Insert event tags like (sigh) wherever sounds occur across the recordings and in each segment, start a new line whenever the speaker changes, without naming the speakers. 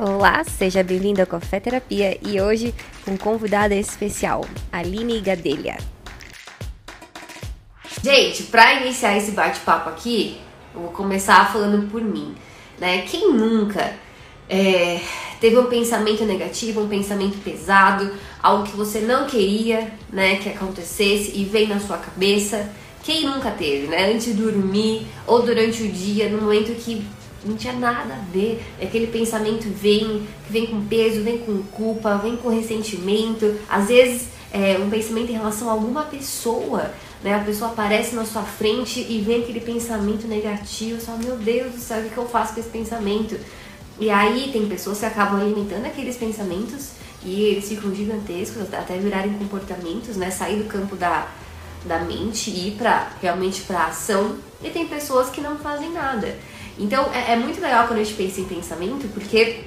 Olá, seja bem-vindo ao Café Terapia e hoje com convidada especial, Aline Gadelha.
Gente, para iniciar esse bate-papo aqui, eu vou começar falando por mim, né? Quem nunca é, teve um pensamento negativo, um pensamento pesado, algo que você não queria, né, que acontecesse e vem na sua cabeça? Quem nunca teve, né? Antes de dormir ou durante o dia, no momento que não tinha nada a ver. Aquele pensamento vem, vem com peso, vem com culpa, vem com ressentimento. Às vezes é, um pensamento em relação a alguma pessoa, né? A pessoa aparece na sua frente e vem aquele pensamento negativo. Você fala, meu Deus do céu, o que eu faço com esse pensamento? E aí tem pessoas que acabam alimentando aqueles pensamentos e eles ficam gigantescos, até virarem comportamentos, né? Sair do campo da, da mente e ir pra, realmente para ação. E tem pessoas que não fazem nada. Então é, é, muito legal quando a gente pensa em pensamento, porque.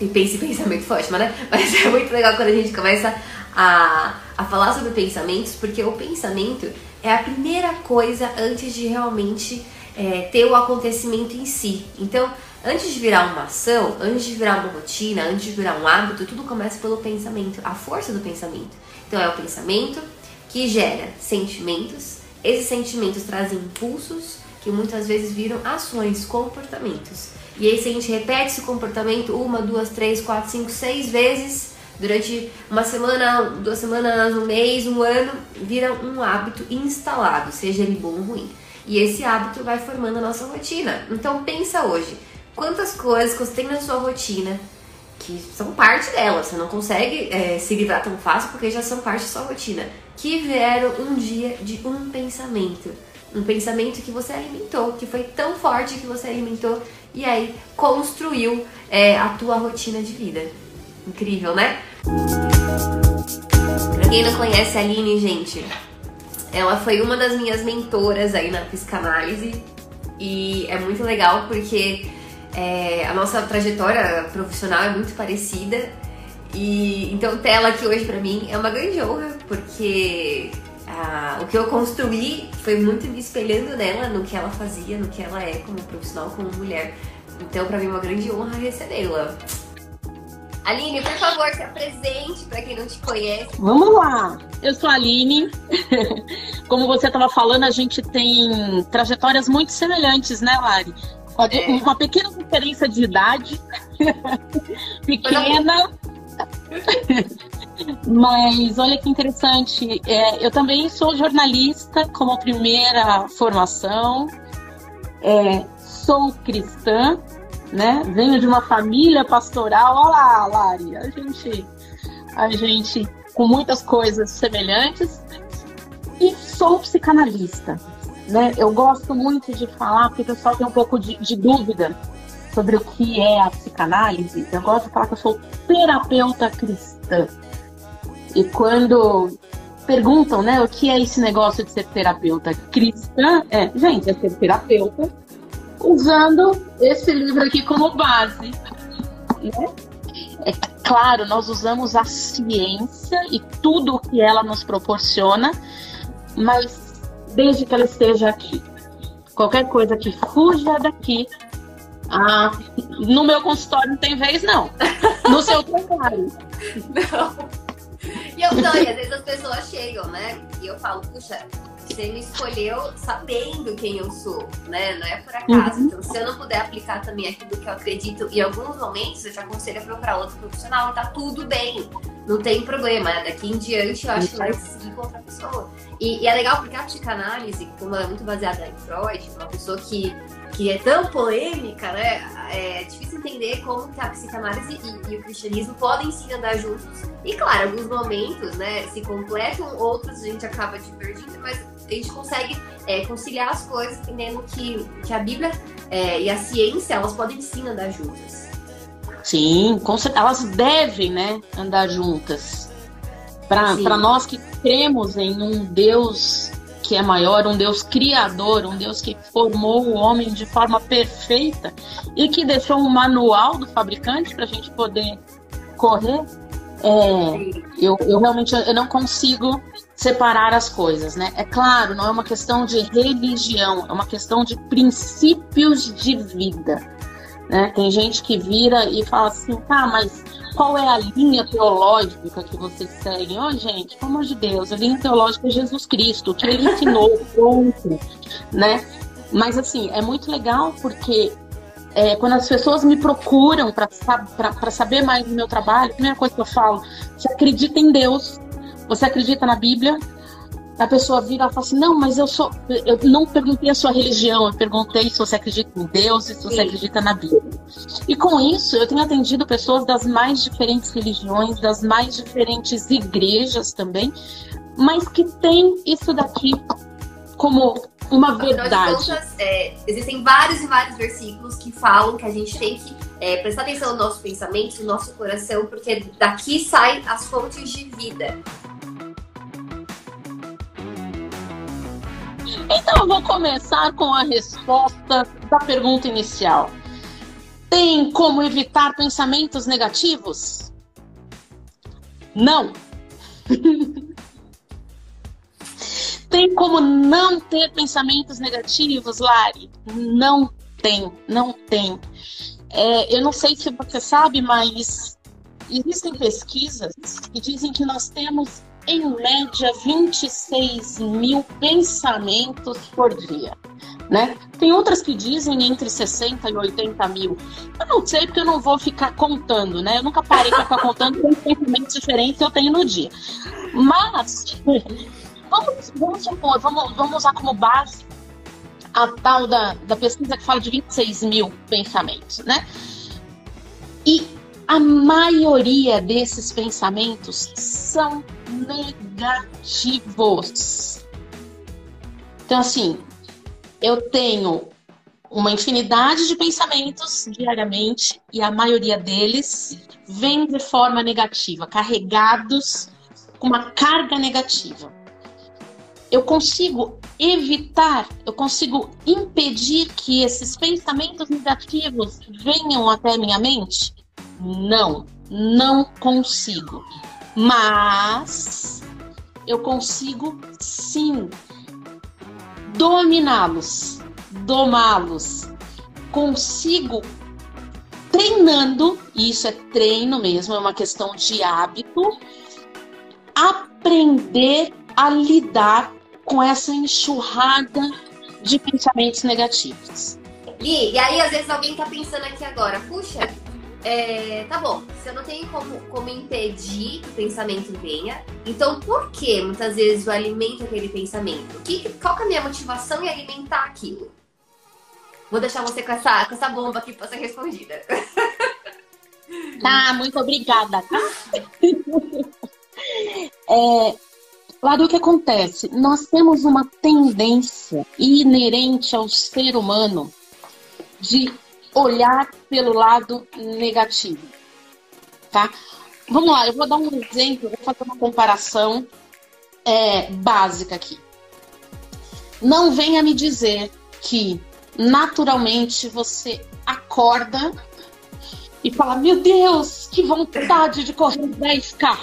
E pensa em (laughs) pensamento foi ótimo, né? Mas é muito legal quando a gente começa a, a falar sobre pensamentos, porque o pensamento é a primeira coisa antes de realmente é, ter o acontecimento em si. Então, antes de virar uma ação, antes de virar uma rotina, antes de virar um hábito, tudo começa pelo pensamento, a força do pensamento. Então, é o pensamento que gera sentimentos, esses sentimentos trazem impulsos que muitas vezes viram ações, comportamentos. E aí, se a gente repete esse comportamento uma, duas, três, quatro, cinco, seis vezes durante uma semana, duas semanas, um mês, um ano, vira um hábito instalado, seja ele bom ou ruim. E esse hábito vai formando a nossa rotina. Então pensa hoje, quantas coisas que você tem na sua rotina que são parte dela, você não consegue é, se livrar tão fácil porque já são parte da sua rotina, que vieram um dia de um pensamento um pensamento que você alimentou, que foi tão forte que você alimentou e aí construiu é, a tua rotina de vida. Incrível, né? Pra quem não conhece a Aline, gente, ela foi uma das minhas mentoras aí na psicanálise e é muito legal porque é, a nossa trajetória profissional é muito parecida e então ter ela aqui hoje pra mim é uma grande honra porque ah, o que eu construí foi muito me espelhando nela, no que ela fazia, no que ela é como profissional, como mulher. Então, para mim, é uma grande honra recebê-la. Aline, por favor, se apresente para quem não te conhece.
Vamos lá. Eu sou a Aline. (laughs) Como você estava falando, a gente tem trajetórias muito semelhantes, né, Lari? É. Uma pequena diferença de idade. (laughs) Pequena. (laughs) Mas olha que interessante, é, eu também sou jornalista como primeira formação, é, sou cristã, né? Venho de uma família pastoral. Olha lá, Lari, a gente, a gente com muitas coisas semelhantes e sou psicanalista. Né? Eu gosto muito de falar, porque o pessoal tem um pouco de, de dúvida sobre o que é a psicanálise. Eu gosto de falar que eu sou terapeuta cristã. E quando perguntam, né, o que é esse negócio de ser terapeuta cristã, é, gente, é ser terapeuta usando esse livro aqui como base. Né? É claro, nós usamos a ciência e tudo o que ela nos proporciona, mas desde que ela esteja aqui. Qualquer coisa que fuja daqui, ah, no meu consultório não tem vez, não. No seu trabalho. (laughs)
Não. (laughs) E eu não, e às vezes as pessoas chegam, né? E eu falo, puxa, você me escolheu sabendo quem eu sou, né? Não é por acaso. Uhum. Então, se eu não puder aplicar também aquilo que eu acredito, em alguns momentos eu te aconselho a procurar outro profissional e tá tudo bem. Não tem problema. Daqui em diante eu acho que vai seguir com outra pessoa. E, e, é legal porque a psicanálise, como ela é muito baseada em Freud, uma pessoa que, que é tão polêmica, né? É difícil entender como que a psicanálise e, e o cristianismo podem sim andar juntos. E claro, alguns momentos, né, se completam, outros a gente acaba divergindo, mas a gente consegue é, conciliar as coisas entendendo que, que a Bíblia é, e a ciência, elas podem sim andar juntas.
Sim, elas devem, né, andar juntas. Para nós que cremos em um Deus que é maior, um Deus criador, um Deus que formou o homem de forma perfeita e que deixou um manual do fabricante para a gente poder correr, é, eu, eu realmente eu não consigo separar as coisas, né? É claro, não é uma questão de religião, é uma questão de princípios de vida. Né? Tem gente que vira e fala assim, tá, mas qual é a linha teológica que vocês seguem? Ó, oh, gente, pelo amor de Deus, a linha teológica é Jesus Cristo, que ele ensinou, pronto, né? Mas assim, é muito legal porque é, quando as pessoas me procuram para saber mais do meu trabalho, a primeira coisa que eu falo, você acredita em Deus, você acredita na Bíblia, a pessoa vira e fala assim: Não, mas eu sou. Eu não perguntei a sua religião, eu perguntei se você acredita em Deus e se você Sim. acredita na Bíblia. E com isso, eu tenho atendido pessoas das mais diferentes religiões, das mais diferentes igrejas também, mas que tem isso daqui como uma verdade.
Contas, é, existem vários e vários versículos que falam que a gente tem que é, prestar atenção no nosso pensamento, no nosso coração, porque daqui saem as fontes de vida.
Então eu vou começar com a resposta da pergunta inicial. Tem como evitar pensamentos negativos? Não. (laughs) tem como não ter pensamentos negativos, Lari? Não tem, não tem. É, eu não sei se você sabe, mas existem pesquisas que dizem que nós temos em média 26 mil pensamentos por dia. Né? Tem outras que dizem entre 60 e 80 mil. Eu não sei porque eu não vou ficar contando, né? Eu nunca parei para ficar contando quantos pensamentos diferentes eu tenho no dia. Mas (laughs) vamos, vamos supor, vamos, vamos usar como base a tal da, da pesquisa que fala de 26 mil pensamentos, né? E a maioria desses pensamentos são negativos. Então, assim, eu tenho uma infinidade de pensamentos diariamente e a maioria deles vem de forma negativa, carregados com uma carga negativa. Eu consigo evitar, eu consigo impedir que esses pensamentos negativos venham até minha mente? Não, não consigo. Mas eu consigo sim dominá-los, domá-los. Consigo treinando, e isso é treino mesmo, é uma questão de hábito, aprender a lidar com essa enxurrada de pensamentos negativos.
E, e aí, às vezes, alguém tá pensando aqui agora, puxa, é, tá bom, se eu não tenho como, como impedir que o pensamento venha, então por que muitas vezes eu alimento aquele pensamento? Que, qual que é a minha motivação em alimentar aquilo? Vou deixar você com essa, com essa bomba aqui para ser respondida.
Tá, (laughs) muito obrigada, tá? (laughs) é, lá do que acontece, nós temos uma tendência inerente ao ser humano de olhar pelo lado negativo, tá? Vamos lá, eu vou dar um exemplo, vou fazer uma comparação é, básica aqui. Não venha me dizer que naturalmente você acorda e fala: Meu Deus, que vontade de correr 10K.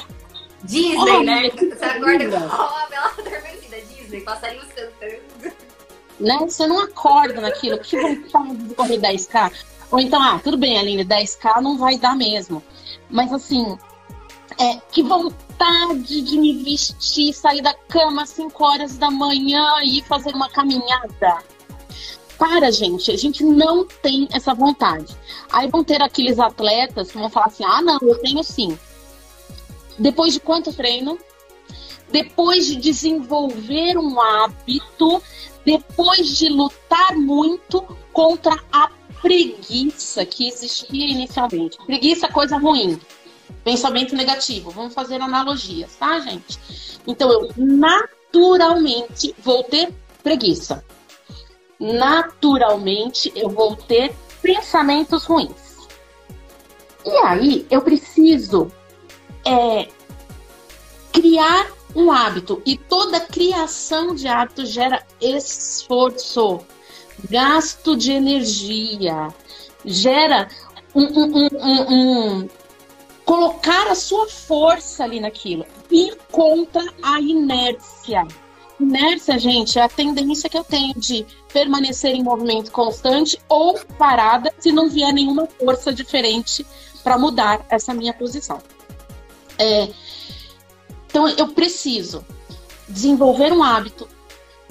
Disney, oh, né? Você acorda com a bela adormecida. Disney, passarinhos cantando
né? Você não acorda naquilo, que vontade de correr 10K. Ou então, ah, tudo bem, Aline, 10K não vai dar mesmo. Mas assim, é, que vontade de me vestir, sair da cama às 5 horas da manhã e fazer uma caminhada. Para, gente, a gente não tem essa vontade. Aí vão ter aqueles atletas que vão falar assim: ah, não, eu tenho sim. Depois de quanto treino? Depois de desenvolver um hábito depois de lutar muito contra a preguiça que existia inicialmente. Preguiça é coisa ruim. Pensamento negativo. Vamos fazer analogias, tá, gente? Então eu naturalmente vou ter preguiça. Naturalmente eu vou ter pensamentos ruins. E aí eu preciso é, criar um hábito. E toda criação de hábito gera esforço, gasto de energia, gera um, um, um, um colocar a sua força ali naquilo. Ir contra a inércia. inércia, gente, é a tendência que eu tenho de permanecer em movimento constante ou parada se não vier nenhuma força diferente para mudar essa minha posição. É, então, eu preciso desenvolver um hábito,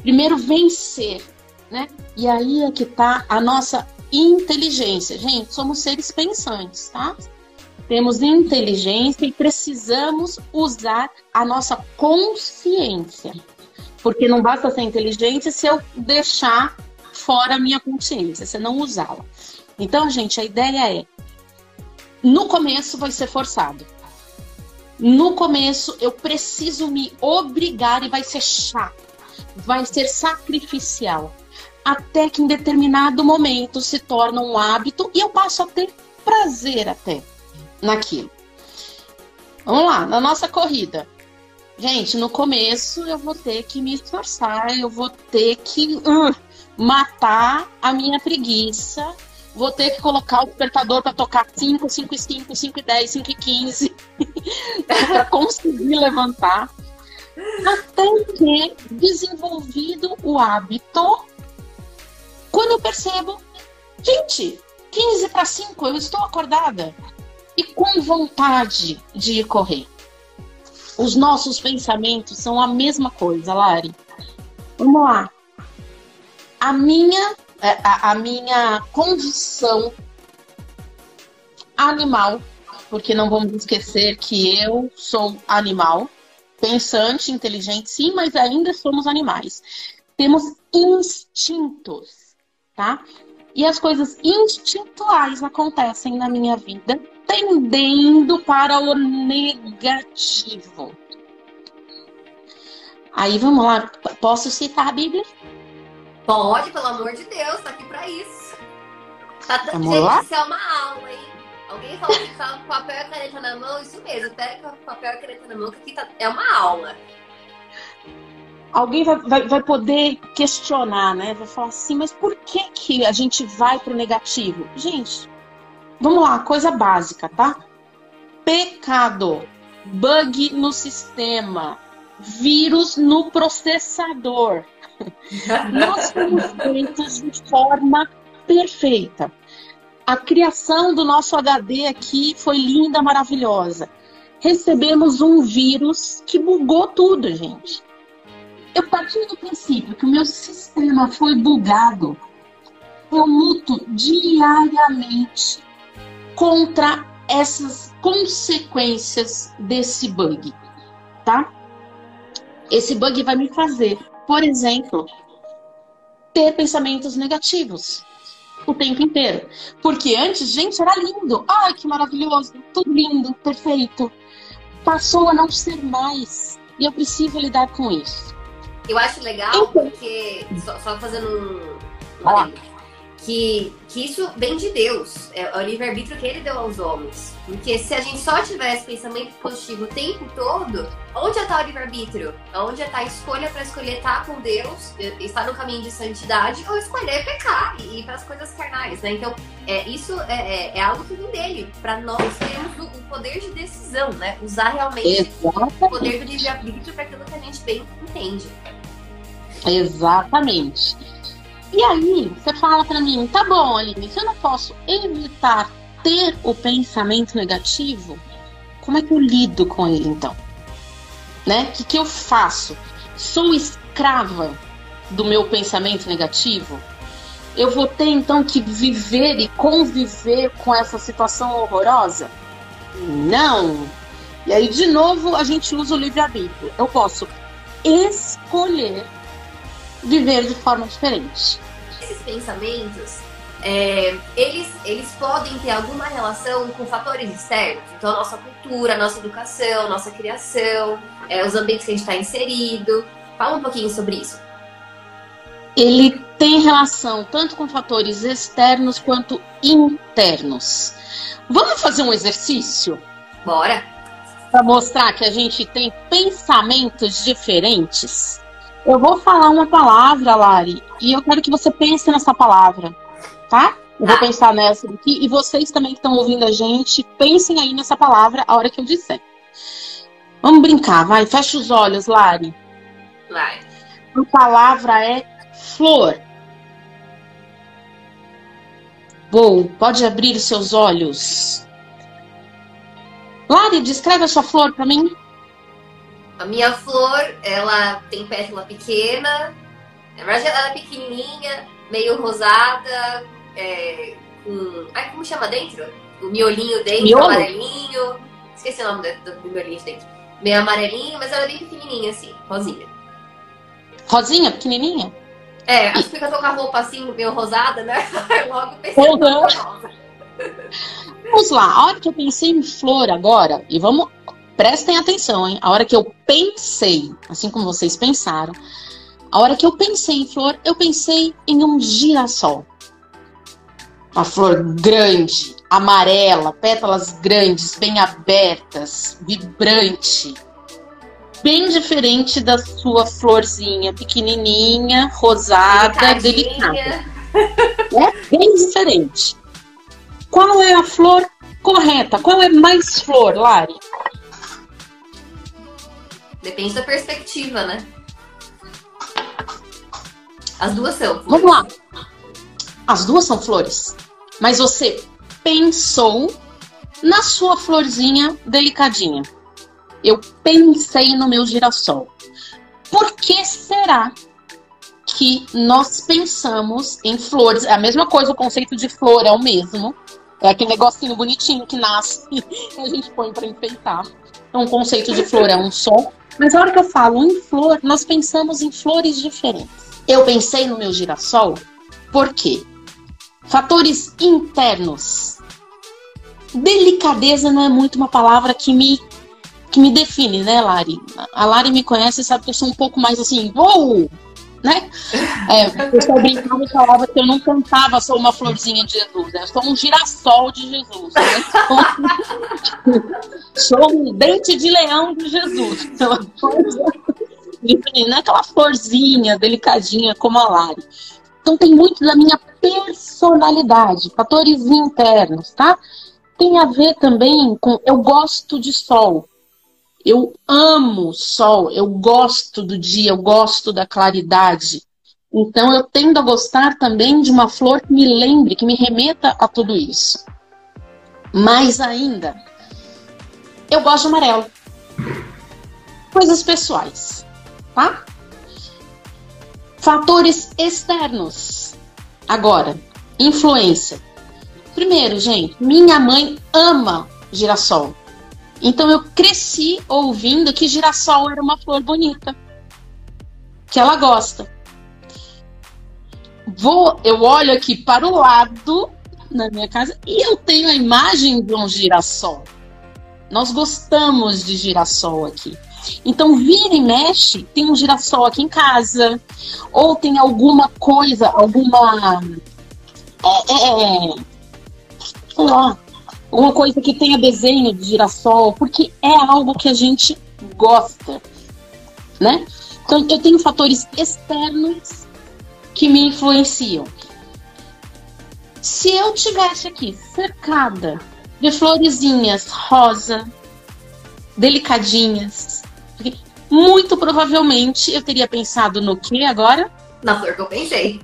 primeiro vencer, né? E aí é que tá a nossa inteligência. Gente, somos seres pensantes, tá? Temos inteligência e precisamos usar a nossa consciência. Porque não basta ser inteligente se eu deixar fora a minha consciência, se não usá-la. Então, gente, a ideia é: no começo vai ser forçado. No começo eu preciso me obrigar e vai ser chato, vai ser sacrificial, até que em determinado momento se torna um hábito e eu passo a ter prazer até naquilo. Vamos lá, na nossa corrida. Gente, no começo eu vou ter que me esforçar, eu vou ter que uh, matar a minha preguiça, vou ter que colocar o despertador para tocar 5, 5 e 5, 5 e 10, 5 e 15, para conseguir levantar. Até que, desenvolvido o hábito, quando eu percebo, gente, 15 para 5, eu estou acordada e com vontade de ir correr. Os nossos pensamentos são a mesma coisa, Lari. Vamos lá. A minha, a, a minha condição animal, porque não vamos esquecer que eu sou animal, pensante, inteligente, sim, mas ainda somos animais. Temos instintos, tá? E as coisas instintuais acontecem na minha vida tendendo para o negativo. Aí vamos lá, posso citar a Bíblia?
Pode, pelo amor de Deus, tá aqui para isso. Tá,
vamos
gente,
lá?
isso é uma aula, hein? Alguém falou que tá com papel e caneta na mão, isso mesmo, pega papel e caneta na mão, que aqui tá, é uma aula.
Alguém vai, vai, vai poder questionar, né? Vai falar assim, mas por que, que a gente vai pro negativo? Gente, Vamos lá, coisa básica, tá? Pecado, bug no sistema, vírus no processador. (laughs) Nós fomos feitos de forma perfeita. A criação do nosso HD aqui foi linda, maravilhosa. Recebemos um vírus que bugou tudo, gente. Eu parti do princípio que o meu sistema foi bugado. Eu luto diariamente contra essas consequências desse bug, tá? Esse bug vai me fazer, por exemplo, ter pensamentos negativos o tempo inteiro. Porque antes, gente, era lindo. Ai, que maravilhoso, tudo lindo, perfeito. Passou a não ser mais. E eu preciso lidar com isso.
Eu acho legal então, porque, só, só fazendo um. um que, que isso vem de Deus. É o livre-arbítrio que ele deu aos homens. Porque se a gente só tivesse pensamento positivo o tempo todo, onde está o livre-arbítrio? Onde está a escolha para escolher estar com Deus, estar no caminho de santidade, ou escolher pecar e ir para as coisas carnais, né? Então, é, isso é, é, é algo que vem dele, para nós termos o, o, poder de decisão, né? Usar realmente Exatamente. o poder do livre-arbítrio para aquilo que a gente bem entende.
Exatamente. E aí, você fala para mim, tá bom, Aline, se eu não posso evitar ter o pensamento negativo, como é que eu lido com ele então? Né? O que, que eu faço? Sou escrava do meu pensamento negativo? Eu vou ter então que viver e conviver com essa situação horrorosa? Não! E aí, de novo, a gente usa o livre-arbítrio. Eu posso escolher viver de forma diferente.
Esses pensamentos, é, eles, eles podem ter alguma relação com fatores externos. Então, a nossa cultura, a nossa educação, a nossa criação, é, os ambientes que a gente está inserido. Fala um pouquinho sobre isso.
Ele tem relação tanto com fatores externos quanto internos. Vamos fazer um exercício?
Bora!
Para mostrar que a gente tem pensamentos diferentes. Eu vou falar uma palavra, Lari, e eu quero que você pense nessa palavra, tá? Eu vou tá. pensar nessa aqui e vocês também que estão ouvindo a gente, pensem aí nessa palavra a hora que eu disser. Vamos brincar, vai, fecha os olhos, Lari.
Vai.
a palavra é flor. Bom, pode abrir os seus olhos. Lari, descreve a sua flor para mim.
A minha flor, ela tem pétala pequena. Na verdade, ela é pequenininha, meio rosada, é, com... Ai, como chama dentro? O miolinho dentro, Miolo? amarelinho. Esqueci o nome do, do miolinho de dentro. Meio amarelinho, mas ela é bem pequenininha, assim, rosinha.
Rosinha, pequenininha?
É, acho que eu tô com a roupa assim, meio rosada, né? (laughs) Logo pensei uhum. rosa.
Vamos lá, a hora que eu pensei em flor agora, e vamos, prestem atenção, hein? A hora que eu pensei, assim como vocês pensaram, a hora que eu pensei em flor, eu pensei em um girassol. Uma flor grande, amarela, pétalas grandes, bem abertas, vibrante. Bem diferente da sua florzinha pequenininha, rosada, delicada. É bem diferente. Qual é a flor correta? Qual é mais flor, Lari?
Depende da perspectiva, né? As duas são.
Flores. Vamos lá. As duas são flores. Mas você pensou na sua florzinha delicadinha. Eu pensei no meu girassol. Por que será que nós pensamos em flores? É a mesma coisa, o conceito de flor é o mesmo. É aquele negocinho bonitinho que nasce (laughs) e a gente põe para enfeitar. Então, o conceito de flor é um só. Mas a hora que eu falo em flor, nós pensamos em flores diferentes. Eu pensei no meu girassol por quê? Fatores internos. Delicadeza não é muito uma palavra que me que me define, né, Lari? A Lari me conhece e sabe que eu sou um pouco mais assim, uou, né? É, o pessoal brincava e falava que eu não cantava sou uma florzinha de Jesus, né? eu sou um girassol de Jesus. Né? sou um dente de leão de Jesus. Enfim, não é aquela florzinha delicadinha como a Lari. Então tem muito da minha personalidade, fatores internos, tá? Tem a ver também com eu gosto de sol. Eu amo sol, eu gosto do dia, eu gosto da claridade. Então eu tendo a gostar também de uma flor que me lembre, que me remeta a tudo isso. Mais ainda, eu gosto de amarelo. Coisas pessoais, tá? Fatores externos. Agora, influência. Primeiro, gente, minha mãe ama girassol. Então eu cresci ouvindo que girassol era uma flor bonita. Que ela gosta. Vou, eu olho aqui para o lado na minha casa e eu tenho a imagem de um girassol. Nós gostamos de girassol aqui. Então, vira e mexe, tem um girassol aqui em casa, ou tem alguma coisa, alguma. É, é, é sei alguma coisa que tenha desenho de girassol, porque é algo que a gente gosta, né? Então, eu tenho fatores externos que me influenciam. Se eu tivesse aqui cercada de florezinhas rosa, delicadinhas, muito provavelmente eu teria pensado no que agora?
Na flor que eu pensei.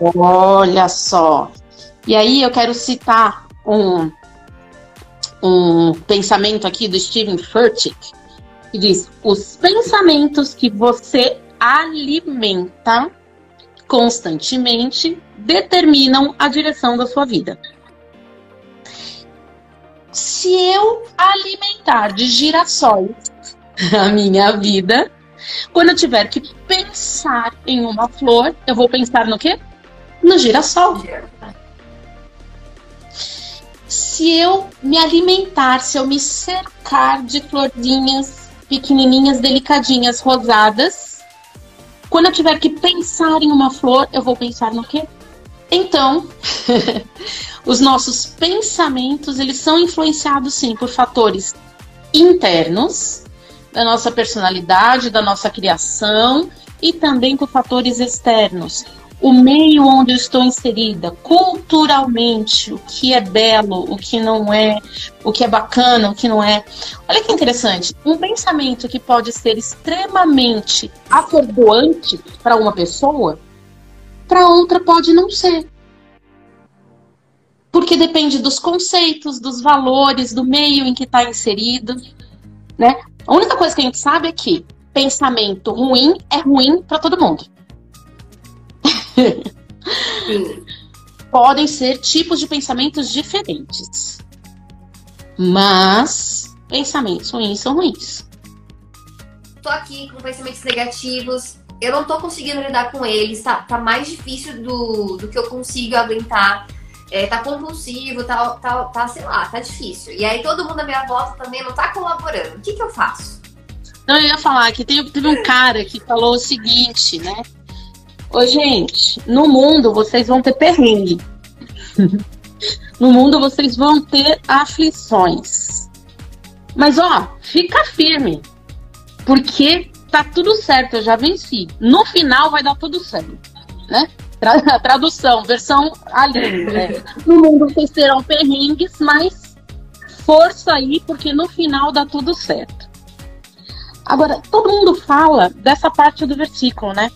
Olha só. E aí eu quero citar um, um pensamento aqui do Steven Furtick, que diz: os pensamentos que você alimenta constantemente determinam a direção da sua vida. Se eu alimentar de girassóis (laughs) a minha vida, quando eu tiver que pensar em uma flor, eu vou pensar no quê? No girassol. Se eu me alimentar, se eu me cercar de florzinhas pequenininhas, delicadinhas, rosadas, quando eu tiver que pensar em uma flor, eu vou pensar no quê? Então, (laughs) os nossos pensamentos, eles são influenciados sim por fatores internos, da nossa personalidade, da nossa criação e também por fatores externos. O meio onde eu estou inserida, culturalmente, o que é belo, o que não é, o que é bacana, o que não é. Olha que interessante, um pensamento que pode ser extremamente acordoante para uma pessoa, para outra pode não ser. Porque depende dos conceitos, dos valores, do meio em que está inserido, né? A única coisa que a gente sabe é que pensamento ruim é ruim para todo mundo. Podem ser tipos de pensamentos diferentes. Mas pensamentos ruins são ruins.
Tô aqui com pensamentos negativos. Eu não tô conseguindo lidar com eles. Tá, tá mais difícil do, do que eu consigo aguentar. É, tá compulsivo, tá, tá, tá, sei lá, tá difícil. E aí todo mundo à minha volta também não tá colaborando. O que, que eu faço?
Não, eu ia falar que teve, teve um cara que falou o seguinte, né? Ô, gente, no mundo vocês vão ter perrengue. no mundo vocês vão ter aflições. Mas, ó, fica firme. Porque tá tudo certo, eu já venci. No final vai dar tudo certo, né? Tra (laughs) tradução, versão ali. Né? No mundo vocês terão perrengues, mas força aí, porque no final dá tudo certo. Agora, todo mundo fala dessa parte do versículo, né?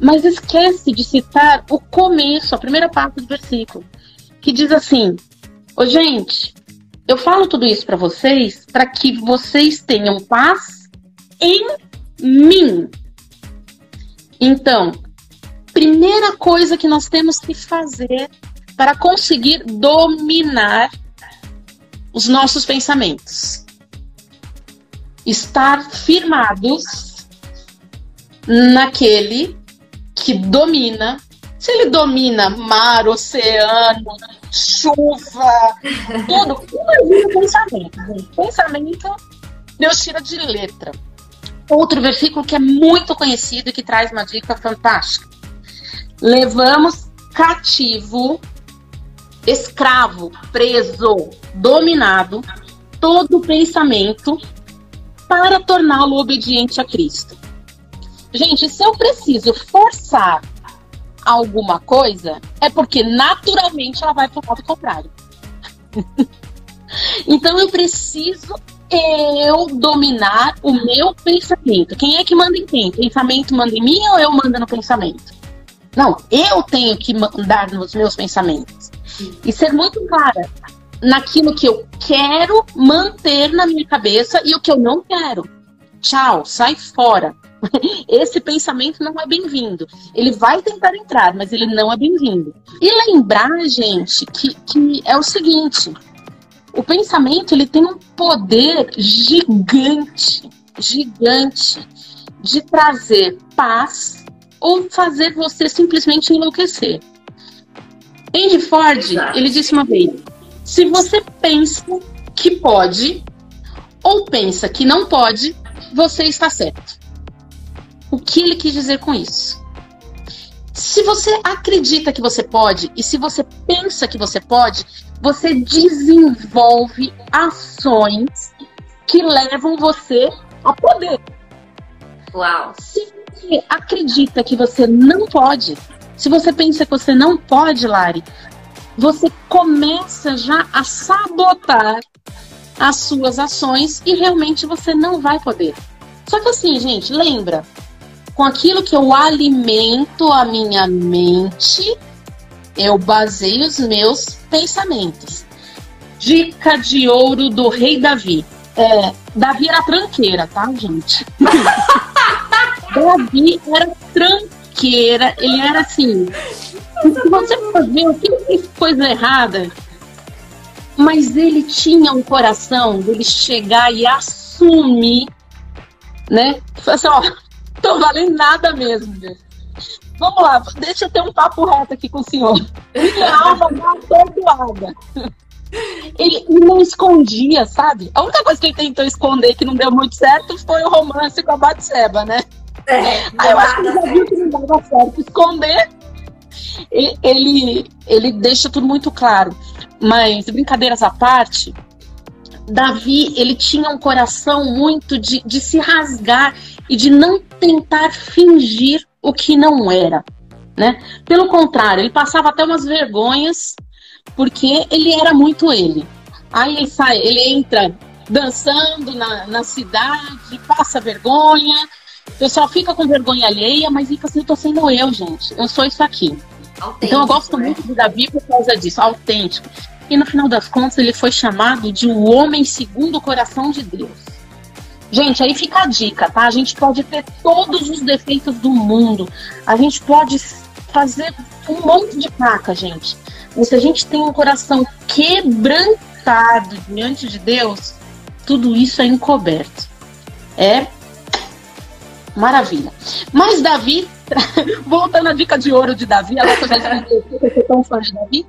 Mas esquece de citar o começo, a primeira parte do versículo, que diz assim: Ô gente, eu falo tudo isso para vocês para que vocês tenham paz em mim. Então, primeira coisa que nós temos que fazer para conseguir dominar os nossos pensamentos. Estar firmados naquele que domina. Se ele domina mar, oceano, chuva, (laughs) tudo, imagina o pensamento. Gente. Pensamento, Deus tira de letra. Outro versículo que é muito conhecido e que traz uma dica fantástica. Levamos cativo, escravo, preso, dominado, todo pensamento para torná-lo obediente a Cristo. Gente, se eu preciso forçar alguma coisa, é porque naturalmente ela vai para o lado contrário. (laughs) então eu preciso eu dominar o meu pensamento. Quem é que manda em quem? Pensamento manda em mim ou eu mando no pensamento? Não, eu tenho que mandar nos meus pensamentos. E ser muito clara naquilo que eu quero manter na minha cabeça e o que eu não quero. Tchau, sai fora. (laughs) Esse pensamento não é bem-vindo. Ele vai tentar entrar, mas ele não é bem-vindo. E lembrar, gente, que, que é o seguinte: o pensamento ele tem um poder gigante, gigante, de trazer paz ou fazer você simplesmente enlouquecer. Henry Ford, Exato. ele disse uma vez: se você pensa que pode ou pensa que não pode, você está certo. O que ele quis dizer com isso? Se você acredita que você pode e se você pensa que você pode, você desenvolve ações que levam você a poder.
Uau!
Se você acredita que você não pode, se você pensa que você não pode, Lari, você começa já a sabotar as suas ações e realmente você não vai poder. Só que assim, gente, lembra, com aquilo que eu alimento a minha mente, eu baseio os meus pensamentos. Dica de ouro do rei Davi. É, Davi era tranqueira, tá, gente? (laughs) Davi era tranqueira, ele era assim. Se você for ver o que ele coisa errada, mas ele tinha um coração dele chegar e assumir, né? Assim, ó, tô valendo nada mesmo, Vamos lá, deixa eu ter um papo reto aqui com o senhor. Minha alma tá atordoada. Ele não escondia, sabe? A única coisa que ele tentou esconder que não deu muito certo foi o romance com a Batseba, né? É, Aí eu acho que ele já viu que não dava certo esconder. Ele, ele deixa tudo muito claro. Mas, brincadeiras à parte, Davi, ele tinha um coração muito de, de se rasgar e de não tentar fingir o que não era. né? Pelo contrário, ele passava até umas vergonhas, porque ele era muito ele. Aí ele sai, ele entra dançando na, na cidade, passa vergonha, o pessoal fica com vergonha alheia, mas fica assim, eu tô sendo eu, gente. Eu sou isso aqui. Autêntico, então eu gosto né? muito de Davi por causa disso, autêntico. E no final das contas, ele foi chamado de um homem segundo o coração de Deus. Gente, aí fica a dica, tá? A gente pode ter todos os defeitos do mundo, a gente pode fazer um monte de caca, gente. Mas se a gente tem um coração quebrantado diante de Deus, tudo isso é encoberto. É maravilha. Mas Davi, (laughs) voltando à dica de ouro de Davi, ela eu já tão fã de Davi,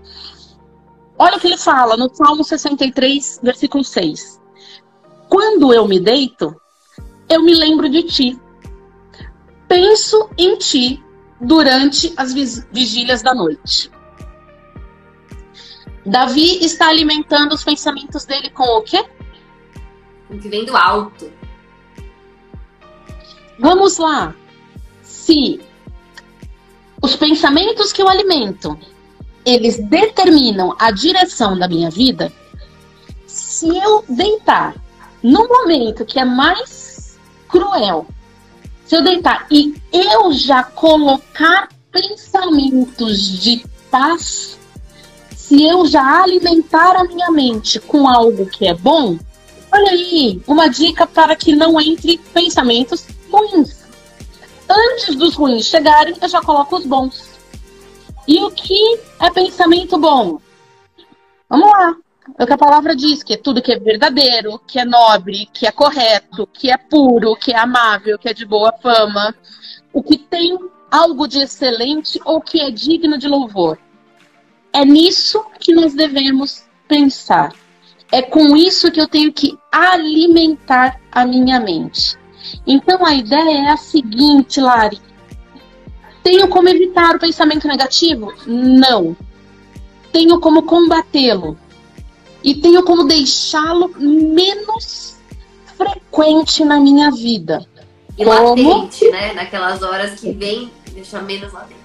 Olha o que ele fala no Salmo 63, versículo 6. Quando eu me deito, eu me lembro de ti. Penso em ti durante as vigílias da noite. Davi está alimentando os pensamentos dele com o quê?
O que vem do alto.
Vamos lá. Se os pensamentos que eu alimento eles determinam a direção da minha vida, se eu deitar no momento que é mais cruel, se eu deitar e eu já colocar pensamentos de paz, se eu já alimentar a minha mente com algo que é bom, olha aí, uma dica para que não entre pensamentos ruins. Antes dos ruins chegarem, eu já coloco os bons. E o que é pensamento bom? Vamos lá. É o que a palavra diz, que é tudo que é verdadeiro, que é nobre, que é correto, que é puro, que é amável, que é de boa fama, o que tem algo de excelente ou que é digno de louvor. É nisso que nós devemos pensar. É com isso que eu tenho que alimentar a minha mente. Então a ideia é a seguinte, Lari: tenho como evitar o pensamento negativo? Não. Tenho como combatê-lo. E tenho como deixá-lo menos frequente na minha vida.
E como... latente, né? Naquelas horas que vem, deixar menos latente.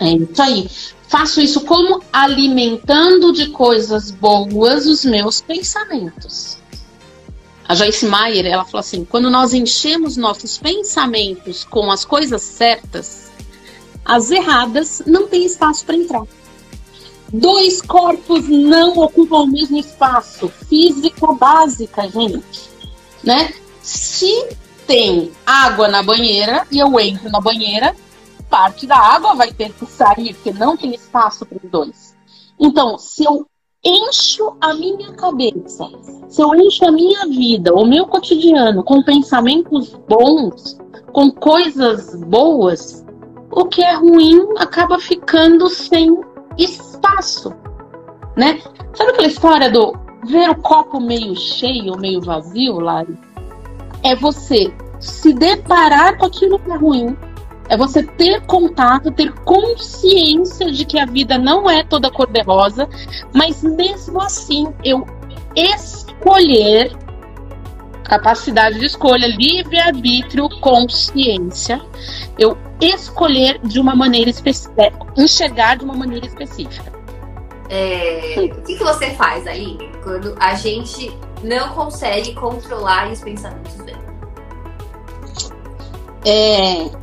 É isso aí. Faço isso como alimentando de coisas boas os meus pensamentos. A Joyce Meyer, ela falou assim: quando nós enchemos nossos pensamentos com as coisas certas, as erradas não têm espaço para entrar. Dois corpos não ocupam o mesmo espaço. Física básica, gente. Né? Se tem água na banheira e eu entro na banheira, parte da água vai ter que sair, porque não tem espaço para os dois. Então, se eu encho a minha cabeça, se eu encho a minha vida, o meu cotidiano com pensamentos bons, com coisas boas, o que é ruim acaba ficando sem espaço, né? Sabe aquela história do ver o copo meio cheio ou meio vazio, Lari? É você se deparar com aquilo que é ruim é você ter contato, ter consciência de que a vida não é toda cor-de-rosa, mas mesmo assim eu escolher capacidade de escolha, livre-arbítrio, consciência, eu escolher de uma maneira específica, enxergar de uma maneira específica.
É, o que, que você faz, Aline, quando a gente não consegue controlar os pensamentos dela?
É,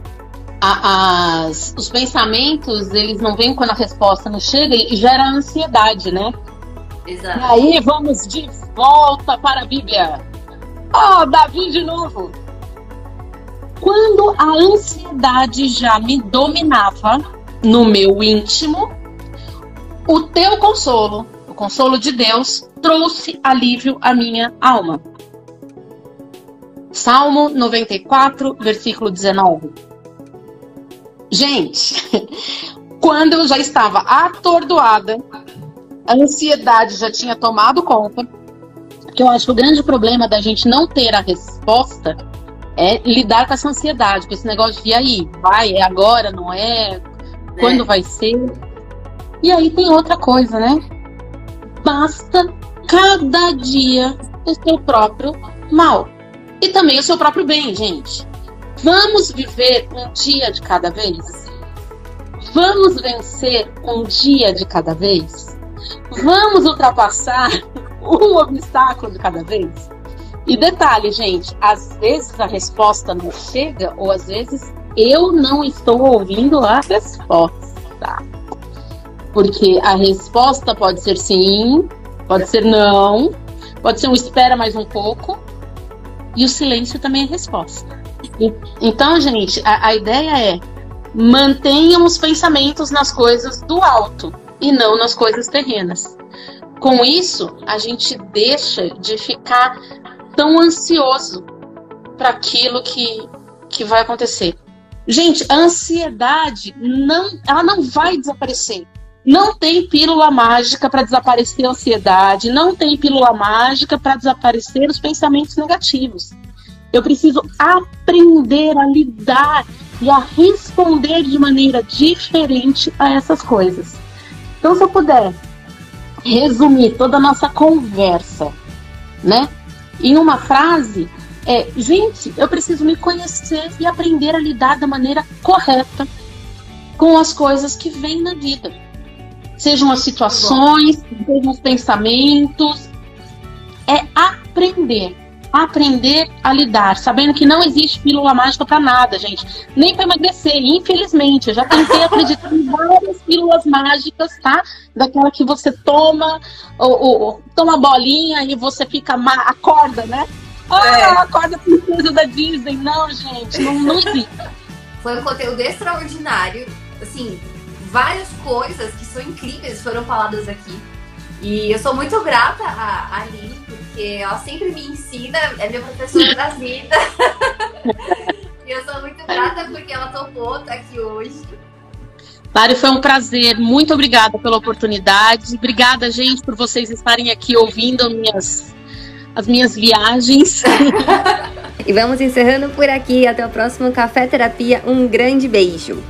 a, as, os pensamentos, eles não vêm quando a resposta não chega e gera ansiedade, né?
Exato.
E aí vamos de volta para a Bíblia. Oh, Davi de novo. Quando a ansiedade já me dominava no meu íntimo, o teu consolo, o consolo de Deus, trouxe alívio à minha alma. Salmo 94, versículo 19. Gente, (laughs) quando eu já estava atordoada, a ansiedade já tinha tomado conta, que eu acho que o grande problema da gente não ter a resposta é lidar com essa ansiedade, com esse negócio de e aí, vai, é agora, não é? Quando é. vai ser? E aí tem outra coisa, né? Basta cada dia o seu próprio mal. E também o seu próprio bem, gente. Vamos viver um dia de cada vez? Vamos vencer um dia de cada vez? Vamos ultrapassar (laughs) um obstáculo de cada vez? E detalhe, gente, às vezes a resposta não chega, ou às vezes eu não estou ouvindo a resposta. Porque a resposta pode ser sim, pode ser não, pode ser um espera mais um pouco, e o silêncio também é resposta. Então, gente, a, a ideia é mantenham os pensamentos nas coisas do alto e não nas coisas terrenas. Com isso, a gente deixa de ficar tão ansioso para aquilo que, que vai acontecer. Gente, a ansiedade não, ela não vai desaparecer. Não tem pílula mágica para desaparecer a ansiedade, não tem pílula mágica para desaparecer os pensamentos negativos. Eu preciso aprender a lidar e a responder de maneira diferente a essas coisas. Então, se eu puder resumir toda a nossa conversa, né, em uma frase, é, gente, eu preciso me conhecer e aprender a lidar da maneira correta com as coisas que vêm na vida. Sejam as situações, sejam os pensamentos. É aprender aprender a lidar, sabendo que não existe pílula mágica para nada, gente. Nem para emagrecer, infelizmente. Eu já tentei acreditar em várias pílulas mágicas, tá? Daquela que você toma, ou, ou toma bolinha e você fica acorda, né? Ah, é. acorda princesa da Disney. Não, gente, não, não existe.
Foi um conteúdo extraordinário. Assim, várias coisas que são incríveis foram faladas aqui. E eu sou muito grata a, a Aline, porque ela sempre me ensina, é minha professora da vida. (laughs) e eu sou muito grata porque ela topou estar aqui hoje.
Lari, foi um prazer. Muito obrigada pela oportunidade. Obrigada, gente, por vocês estarem aqui ouvindo minhas, as minhas viagens. (laughs)
e vamos encerrando por aqui. Até o próximo Café Terapia. Um grande beijo.